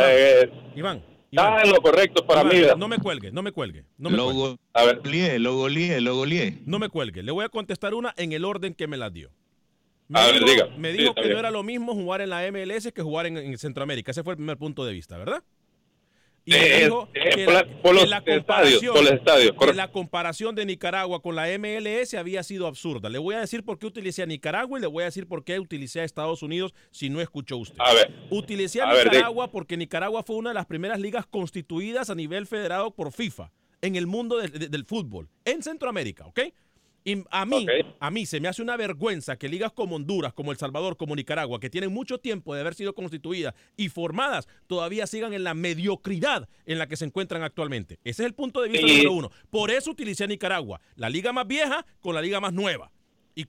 eh, Iván, está en lo correcto para Iván, mí. No me cuelgue, no me cuelgue. No me Lo cuelgue. A ver. goleé, lo goleé, lo goleé. No me cuelgue. Le voy a contestar una en el orden que me las dio. Me A ver, dijo, diga. me dijo que no era lo mismo jugar en la MLS que jugar en, en Centroamérica. Ese fue el primer punto de vista, ¿verdad? Y Eh, dijo eh, que por la, por que los estadios, comparación, por los estadios, que la comparación de Nicaragua con la MLS había sido absurda. Le voy a decir por qué utilicé a Nicaragua y le voy a decir por qué utilicé a Estados Unidos si no escuchó usted. A ver. Utilicé a, A ver, di- Nicaragua porque Nicaragua fue una de las primeras ligas constituidas a nivel federado por FIFA en el mundo del- de- del fútbol, en Centroamérica, ¿ok? Y a mí, a mí se me hace una vergüenza que ligas como Honduras, como El Salvador, como Nicaragua, que tienen mucho tiempo de haber sido constituidas y formadas, todavía sigan en la mediocridad en la que se encuentran actualmente. Ese es el punto de vista número uno. Por eso utilicé a Nicaragua, la liga más vieja con la liga más nueva. Y,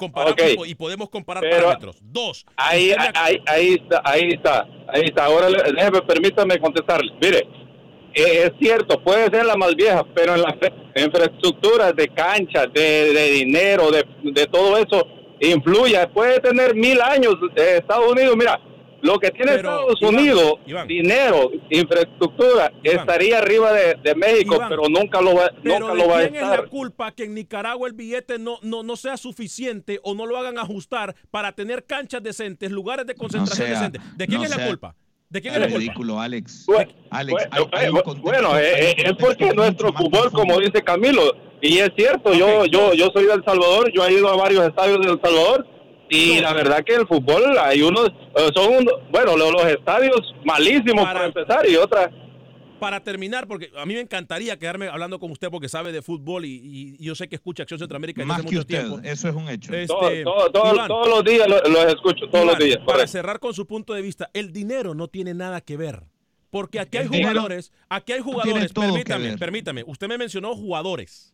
y podemos comparar Pero- parámetros. Dos. Ahí, ahí, ahí está, ahí está, ahí está. Ahora déjeme, permítame contestarle. Mire, es cierto, puede ser la más vieja, pero en las infraestructuras de cancha, de, de dinero, de, de todo eso, influye. Puede tener mil años eh, Estados Unidos. Mira, lo que tiene Estados Iván, Unidos, Iván. dinero, infraestructura, estaría arriba de, de México, Iván, pero nunca lo va, Pero nunca ¿de lo va a quién es estar. la culpa que en Nicaragua el billete no, no, no sea suficiente o no lo hagan ajustar para tener canchas decentes, lugares de concentración sea- decentes? ¿De quién no es la sea- culpa? ¿De quién Es culpa? ridículo, Alex. Bueno, Alex, bueno, hay- hay un eh, bueno, eh, un eh, es porque nuestro fútbol, como dice Camilo, y es cierto, yo, yo, yo soy de El Salvador, yo he ido a varios estadios de El Salvador y la verdad que el fútbol hay unos, son unos, bueno, lo- los, estadios malísimos para, empezar y otra. Para terminar, porque a mí me encantaría quedarme hablando con usted porque sabe de fútbol y, y- y yo sé que escucha Acción Centroamérica desde Más que mucho usted, tiempo. eso es un hecho. Este, Todo- todo- todo- Iván, todos los días lo- los escucho, todos los días. Para correcto. cerrar con su punto de vista, el dinero no tiene nada que ver. Porque aquí hay jugadores, aquí hay jugadores, permítame, permítame, usted me mencionó jugadores.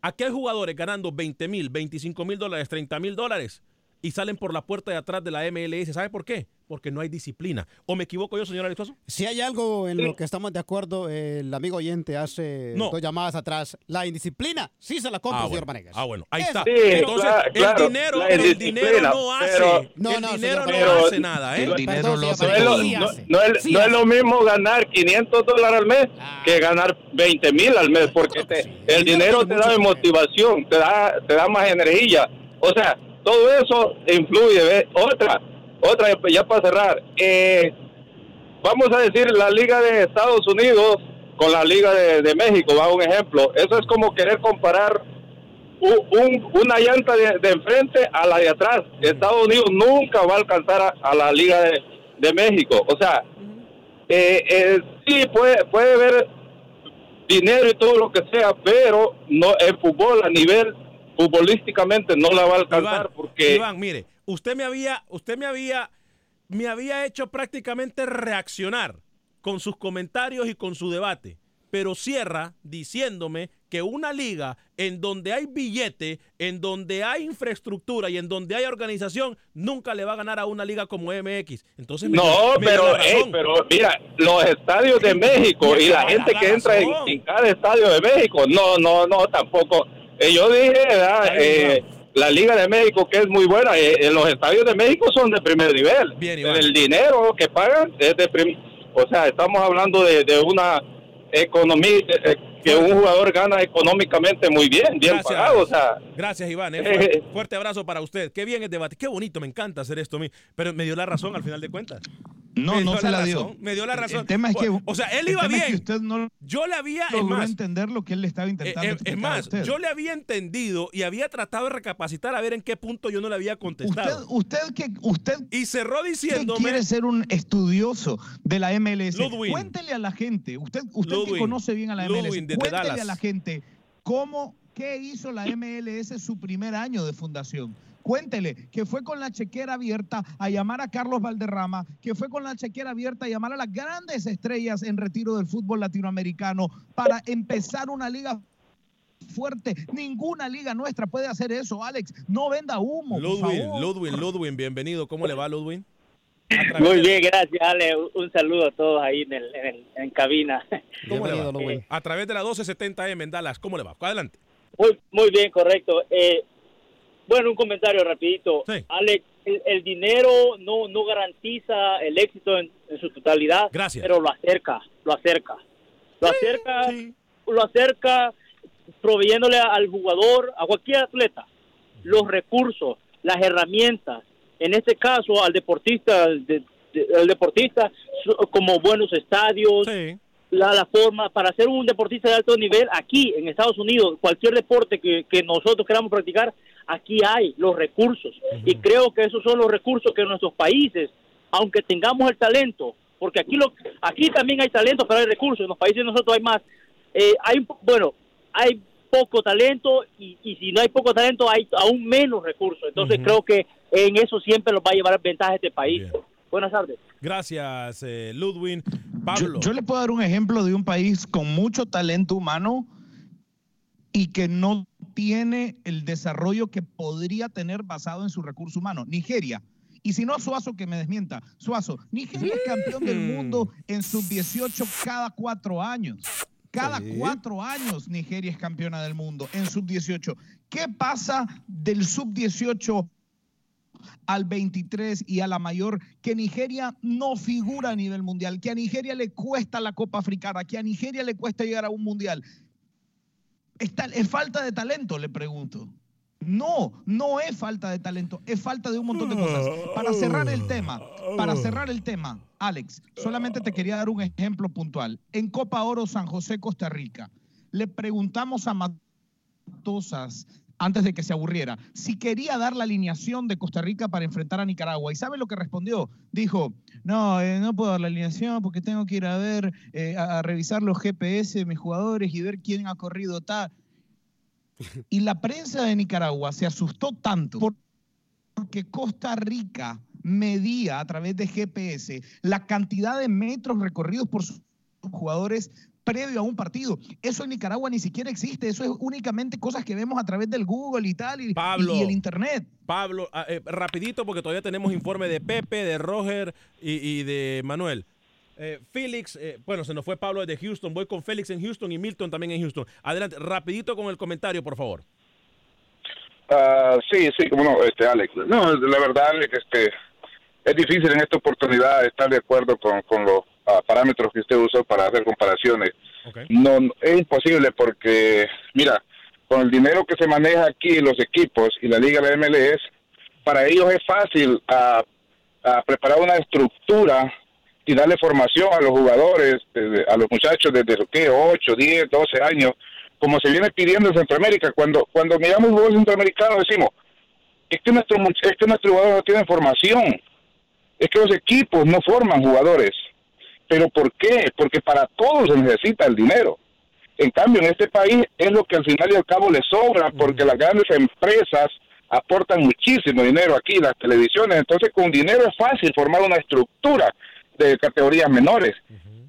Aquí hay jugadores ganando 20 mil, 25 mil dólares, 30 mil dólares y salen por la puerta de atrás de la MLS. ¿Sabe por qué? Porque no hay disciplina. ¿O me equivoco yo, señor Aristoso? Si hay algo en lo que estamos de acuerdo, el amigo oyente hace No. dos llamadas atrás. La indisciplina, sí se la compra, Ah, señor bueno. Vanegas. Ah, bueno, ahí está. Sí, Entonces, claro, el claro, dinero, el dinero no hace. pero- el No, dinero señor, no pero- hace nada, ¿eh? El dinero no, lo es hace. no- es, Sí no es hace. lo mismo ganar 500 dólares al mes que ganar 20 mil al mes, porque te- el dinero te da motivación, te da, te da más energía. O sea, todo eso influye. ¿ves? Otra, otra, ya para cerrar. Eh, vamos a decir, la Liga de Estados Unidos con la Liga de, de México, va un ejemplo. Eso es como querer comparar un- una llanta de, de enfrente a la de atrás. Estados Unidos nunca va a alcanzar a, a la Liga de, de México. O sea, eh, eh, sí puede, puede haber dinero y todo lo que sea, pero no el fútbol a nivel futbolísticamente no la va a alcanzar Iván, porque Iván, mire, usted me había, usted me había, me había hecho prácticamente reaccionar con sus comentarios y con su debate, pero cierra diciéndome que una liga en donde hay billete, en donde hay infraestructura y en donde hay organización, nunca le va a ganar a una liga como MX. Entonces no, me pero, razón. pero mira, los estadios de México y la gente la que entra en, cada estadio de México, no, no, no, tampoco. Eh, yo dije, ¿verdad? Eh, la Liga de México que es muy buena, eh, eh, los estadios de México son de primer nivel. Bien, Iván. el dinero que pagan es de prim- o sea, estamos hablando de, de una economía eh, eh, que un jugador gana económicamente muy bien, bien Gracias. pagado, o sea, Gracias, Iván. eh, fuerte, fuerte abrazo para usted. Qué bien el debate. Qué bonito, me encanta hacer esto a mí. Pero me dio la razón al final de cuentas. No, Me no se la dio. Me dio la razón. El tema es que, o sea, él iba es bien. que usted no Yo le había, es más, entender lo que él le estaba intentando eh, eh, explicar es a más, usted. yo le había entendido y había tratado de recapacitar a ver en qué punto yo no le había contestado. Usted, usted que usted y cerró que diciéndome quiere ser un estudioso de la MLS. Ludwig. Cuéntele a la gente, usted, usted que conoce bien a la MLS, cuéntele Dallas. a la gente cómo, qué hizo la MLS su primer año de fundación. Cuéntele que fue con la chequera abierta a llamar a Carlos Valderrama, que fue con la chequera abierta a llamar a las grandes estrellas en retiro del fútbol latinoamericano para empezar una liga fuerte. Ninguna liga nuestra puede hacer eso, Alex. No venda humo, favor. Ludwig, Ludwig, bienvenido. ¿Cómo le va, Ludwig? Muy bien, gracias, Ale. Un- saludo a todos ahí en, el, en, el- en cabina. ¿Cómo le va? Ludwig. A través de la 1270M en Dallas, ¿cómo le va? Adelante. Muy, muy bien, correcto. Eh, bueno, un comentario rapidito. Alex, el, el dinero no, no garantiza el éxito en, en su totalidad, Gracias. pero lo acerca, lo acerca. Lo acerca, lo acerca proveyéndole al jugador, a cualquier atleta, los recursos, las herramientas, en este caso al deportista, de- de- el deportista como buenos estadios, la, la forma para ser un deportista de alto nivel aquí en Estados Unidos, cualquier deporte que, que nosotros queramos practicar, aquí hay los recursos. Y creo que esos son los recursos que nuestros países, aunque tengamos el talento, porque aquí lo, aquí también hay talento, pero hay recursos, en los países de nosotros hay más, eh, hay bueno, hay poco talento y, y si no hay poco talento hay aún menos recursos, entonces creo que en eso siempre nos va a llevar ventaja este país. Buenas tardes. Gracias, eh, Ludwig. Yo, Pablo. yo le puedo dar un ejemplo de un país con mucho talento humano y que no tiene el desarrollo que podría tener basado en su recurso humano. Nigeria. Y si no, Suazo que me desmienta. Suazo, Nigeria es campeón del mundo en sub-18 cada cuatro años. Cada cuatro años Nigeria es campeona del mundo en sub-18. ¿Qué pasa del sub-18 al 23 y a la mayor, que Nigeria no figura a nivel mundial, que a Nigeria le cuesta la Copa Africana, que a Nigeria le cuesta llegar a un mundial. ¿Es, ¿Es falta de talento? Le pregunto. No, no es falta de talento, es falta de un montón de cosas. Para cerrar el tema, para cerrar el tema, Alex, solamente te quería dar un ejemplo puntual. En Copa Oro San José, Costa Rica, le preguntamos a Matosas antes de que se aburriera, si quería dar la alineación de Costa Rica para enfrentar a Nicaragua. ¿Y sabe lo que respondió? Dijo, no, eh, no puedo dar la alineación porque tengo que ir a ver, eh, a, a revisar los GPS de mis jugadores y ver quién ha corrido tal. Y la prensa de Nicaragua se asustó tanto por- porque Costa Rica medía a través de GPS la cantidad de metros recorridos por sus jugadores previo a un partido. Eso en Nicaragua ni siquiera existe. Eso es únicamente cosas que vemos a través del Google y tal y, Pablo, y el Internet. Pablo, ah, eh, rapidito porque todavía tenemos informe de Pepe, de Roger y, y de Manuel. Eh, Félix, eh, bueno, se nos fue Pablo de Houston. Voy con Félix en Houston y Milton también en Houston. Adelante, rapidito con el comentario, por favor. Ah, sí, sí, como no, este, Alex. No, la verdad, Alex, este, es difícil en esta oportunidad estar de acuerdo con, con los parámetros que usted usó para hacer comparaciones. No, no, es imposible porque, mira, con el dinero que se maneja aquí los equipos y la liga de MLS, para ellos es fácil a, a preparar una estructura y darle formación a los jugadores, desde- a los muchachos desde ¿qué? 8, 10, 12 años, como se viene pidiendo en Centroamérica. Cuando cuando miramos jugadores centroamericanos decimos, es que nuestro es que nuestros jugadores no tienen formación, es que los equipos no forman jugadores. ¿Pero por qué? Porque para todo se necesita el dinero. En cambio, en este país es lo que al final y al cabo le sobra, porque las grandes empresas aportan muchísimo dinero aquí, las televisiones. Entonces, con dinero es fácil formar una estructura de categorías menores.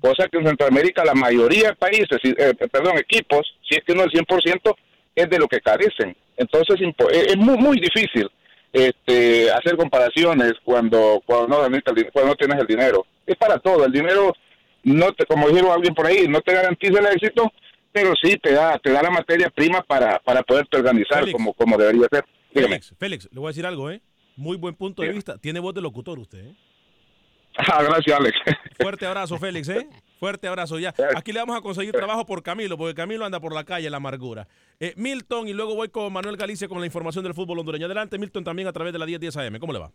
Cosa que en Centroamérica la mayoría de países, eh, perdón, equipos, si es que no el 100%, es de lo que carecen. Entonces, impo- es muy, muy difícil este, hacer comparaciones cuando, cuando, no, cuando no tienes el dinero. Es para todo. El dinero, no te, como dijeron alguien por ahí, no te garantiza el éxito, pero sí te da, te da la materia prima para, para poderte organizar Félix. como, como debería ser. Dígame. Félix, Félix, le voy a decir algo, ¿eh? Muy buen punto de vista. Tiene voz de locutor usted, ¿eh? Ah, gracias, Alex. Fuerte abrazo, Félix, ¿eh? Fuerte abrazo ya. Aquí le vamos a conseguir trabajo por Camilo, porque Camilo anda por la calle, la amargura. Eh, Milton, y luego voy con Manuel Galicia con la información del fútbol hondureño. Adelante, Milton, también a través de la 1010 AM. ¿Cómo le va?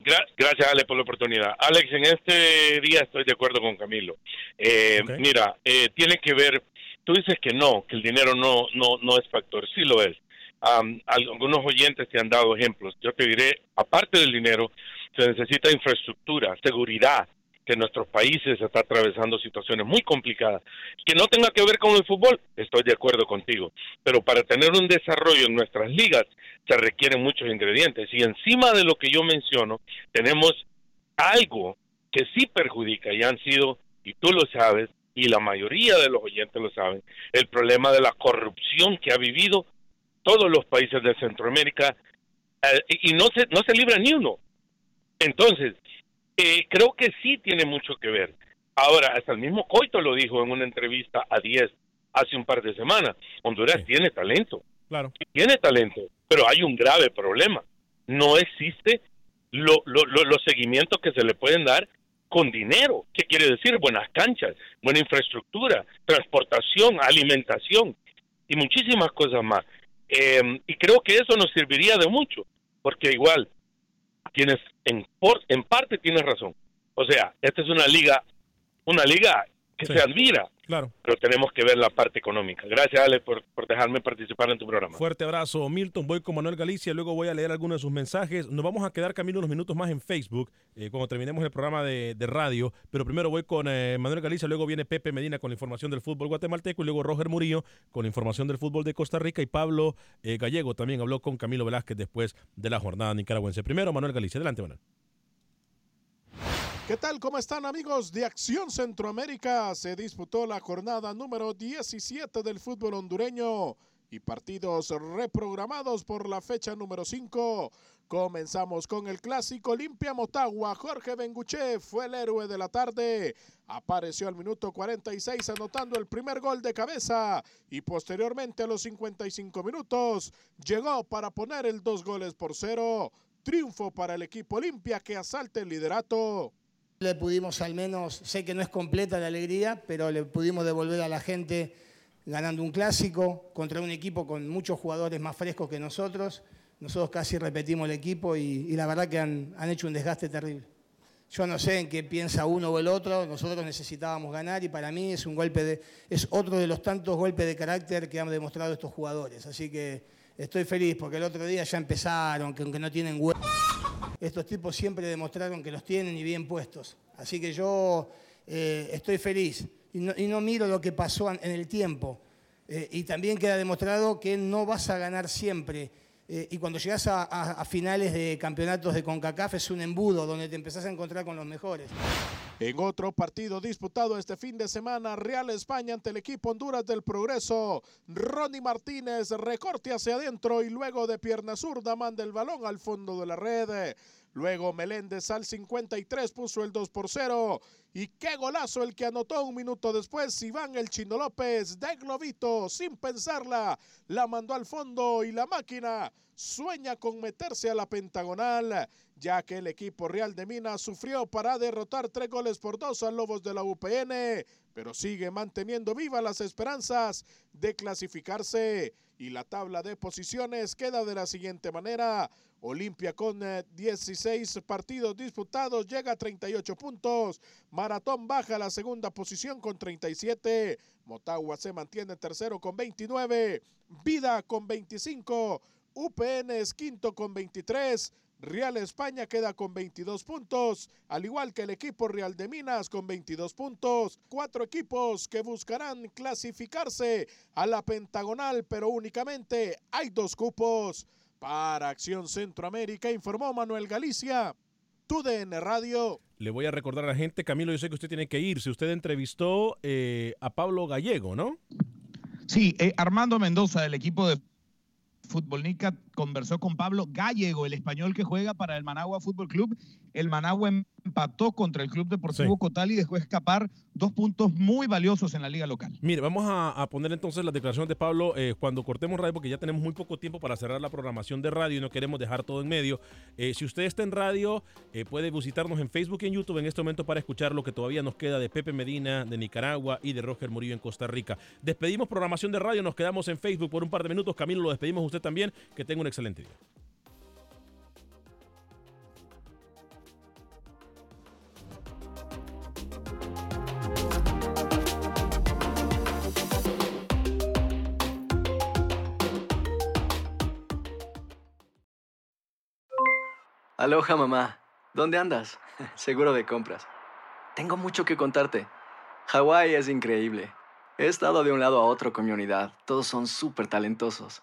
Gra- Gracias, Alex, por la oportunidad. Alex, en este día estoy de acuerdo con Camilo. Eh, Mira, eh, tiene que ver, tú dices que no, que el dinero no, no, no es factor. Sí lo es. Am, algunos oyentes te han dado ejemplos. Yo te diré, aparte del dinero, se necesita infraestructura, seguridad, que nuestros países está atravesando situaciones muy complicadas. Que no tenga que ver con el fútbol, estoy de acuerdo contigo. Pero para tener un desarrollo en nuestras ligas se requieren muchos ingredientes. Y encima de lo que yo menciono, tenemos algo que sí perjudica y han sido, y tú lo sabes, y la mayoría de los oyentes lo saben, el problema de la corrupción que ha vivido todos los países de Centroamérica eh, y no se, no se libra ni uno. Entonces, eh, creo que sí tiene mucho que ver. Ahora, hasta el mismo Coito lo dijo en una entrevista a 10 hace un par de semanas. Honduras tiene talento. Claro. Tiene talento, pero hay un grave problema. No existe lo- lo- lo- los seguimientos que se le pueden dar con dinero. ¿Qué quiere decir? Buenas canchas, buena infraestructura, transportación, alimentación y muchísimas cosas más. Eh, y creo que eso nos serviría de mucho, porque igual tienes en, por- en parte tienes razón. O sea, esta es una liga, una liga que se admira, Claro. pero tenemos que ver la parte económica. Gracias, Ale, por, por dejarme participar en tu programa. Fuerte abrazo, Milton. Voy con Manuel Galicia, luego voy a leer algunos de sus mensajes. Nos vamos a quedar camino unos minutos más en Facebook eh, cuando terminemos el programa de, de radio. Pero primero voy con eh, Manuel Galicia, luego viene Pepe Medina con la información del fútbol guatemalteco y luego Roger Murillo con la información del fútbol de Costa Rica y Pablo eh, Gallego también habló con Camilo Velázquez después de la jornada nicaragüense. Primero, Manuel Galicia. Adelante, Manuel. ¿Qué tal? ¿Cómo están amigos de Acción Centroamérica? Se disputó la jornada número 17 del fútbol hondureño y partidos reprogramados por la fecha número 5. Comenzamos con el clásico Olimpia Motagua. Jorge Benguche fue el héroe de la tarde. Apareció al minuto 46 anotando el primer gol de cabeza y posteriormente a los 55 minutos llegó para poner el dos goles por cero. Triunfo para el equipo Olimpia que asalta el liderato. Le pudimos al menos, sé que no es completa la alegría, pero le pudimos devolver a la gente ganando un clásico contra un equipo con muchos jugadores más frescos que nosotros. Nosotros casi repetimos el equipo y, la verdad que han, han hecho un desgaste terrible. Yo no sé en qué piensa uno o el otro, nosotros necesitábamos ganar y para mí es un golpe de, es otro de los tantos golpes de carácter que han demostrado estos jugadores. Así que estoy feliz porque el otro día ya empezaron, que aunque no tienen huevo. Estos tipos siempre demostraron que los tienen y bien puestos. Así que yo eh, estoy feliz y no, miro lo que pasó en el tiempo. Eh, y también queda demostrado que no vas a ganar siempre. Eh, y cuando llegas a, a- finales de campeonatos de CONCACAF es un embudo donde te empezás a encontrar con los mejores. En otro partido disputado este fin de semana, Real España ante el equipo Honduras del Progreso, Ronnie Martínez recorte hacia adentro y luego de pierna zurda manda el balón al fondo de la red. Luego Meléndez al 53 puso el 2 por 0. Y qué golazo el que anotó un minuto después Iván el Chino López de Globito, sin pensarla, la mandó al fondo y la máquina sueña con meterse a la pentagonal, ya que el equipo Real de Minas sufrió para derrotar tres goles por dos a Lobos de la UPN, pero sigue manteniendo vivas las esperanzas de clasificarse y la tabla de posiciones queda de la siguiente manera. Olimpia con 16 partidos disputados llega a 38 puntos. Maratón baja a la segunda posición con 37. Motagua se mantiene tercero con 29. Vida con 25. UPN es quinto con 23. Real España queda con 22 puntos, al igual que el equipo Real de Minas con 22 puntos. Cuatro equipos que buscarán clasificarse a la pentagonal, pero únicamente hay dos cupos. Para Acción Centroamérica informó Manuel Galicia, TUDN Radio. Le voy a recordar a la gente, Camilo, yo sé que usted tiene que irse. Usted entrevistó eh, a Pablo Gallego, ¿no? Sí, eh, Armando Mendoza del equipo de Fútbol Nica conversó con Pablo Gallego, el español que juega para el Managua Fútbol Club. El Managua empató contra el Club Deportivo Cotal y dejó escapar dos puntos muy valiosos en la liga local. Mire, vamos a, poner entonces las declaraciones de Pablo eh, cuando cortemos radio, porque ya tenemos muy poco tiempo para cerrar la programación de radio y no queremos dejar todo en medio. Eh, si usted está en radio, eh, puede visitarnos en Facebook y en YouTube en este momento para escuchar lo que todavía nos queda de Pepe Medina, de Nicaragua y de Roger Murillo en Costa Rica. Despedimos programación de radio, nos quedamos en Facebook por un par de minutos. Camilo, lo despedimos usted también. Que tenga excelente día. Aloha mamá, ¿dónde andas? Seguro de compras. Tengo mucho que contarte. Hawái es increíble. He estado de un lado a otro con mi unidad. Todos son súper talentosos.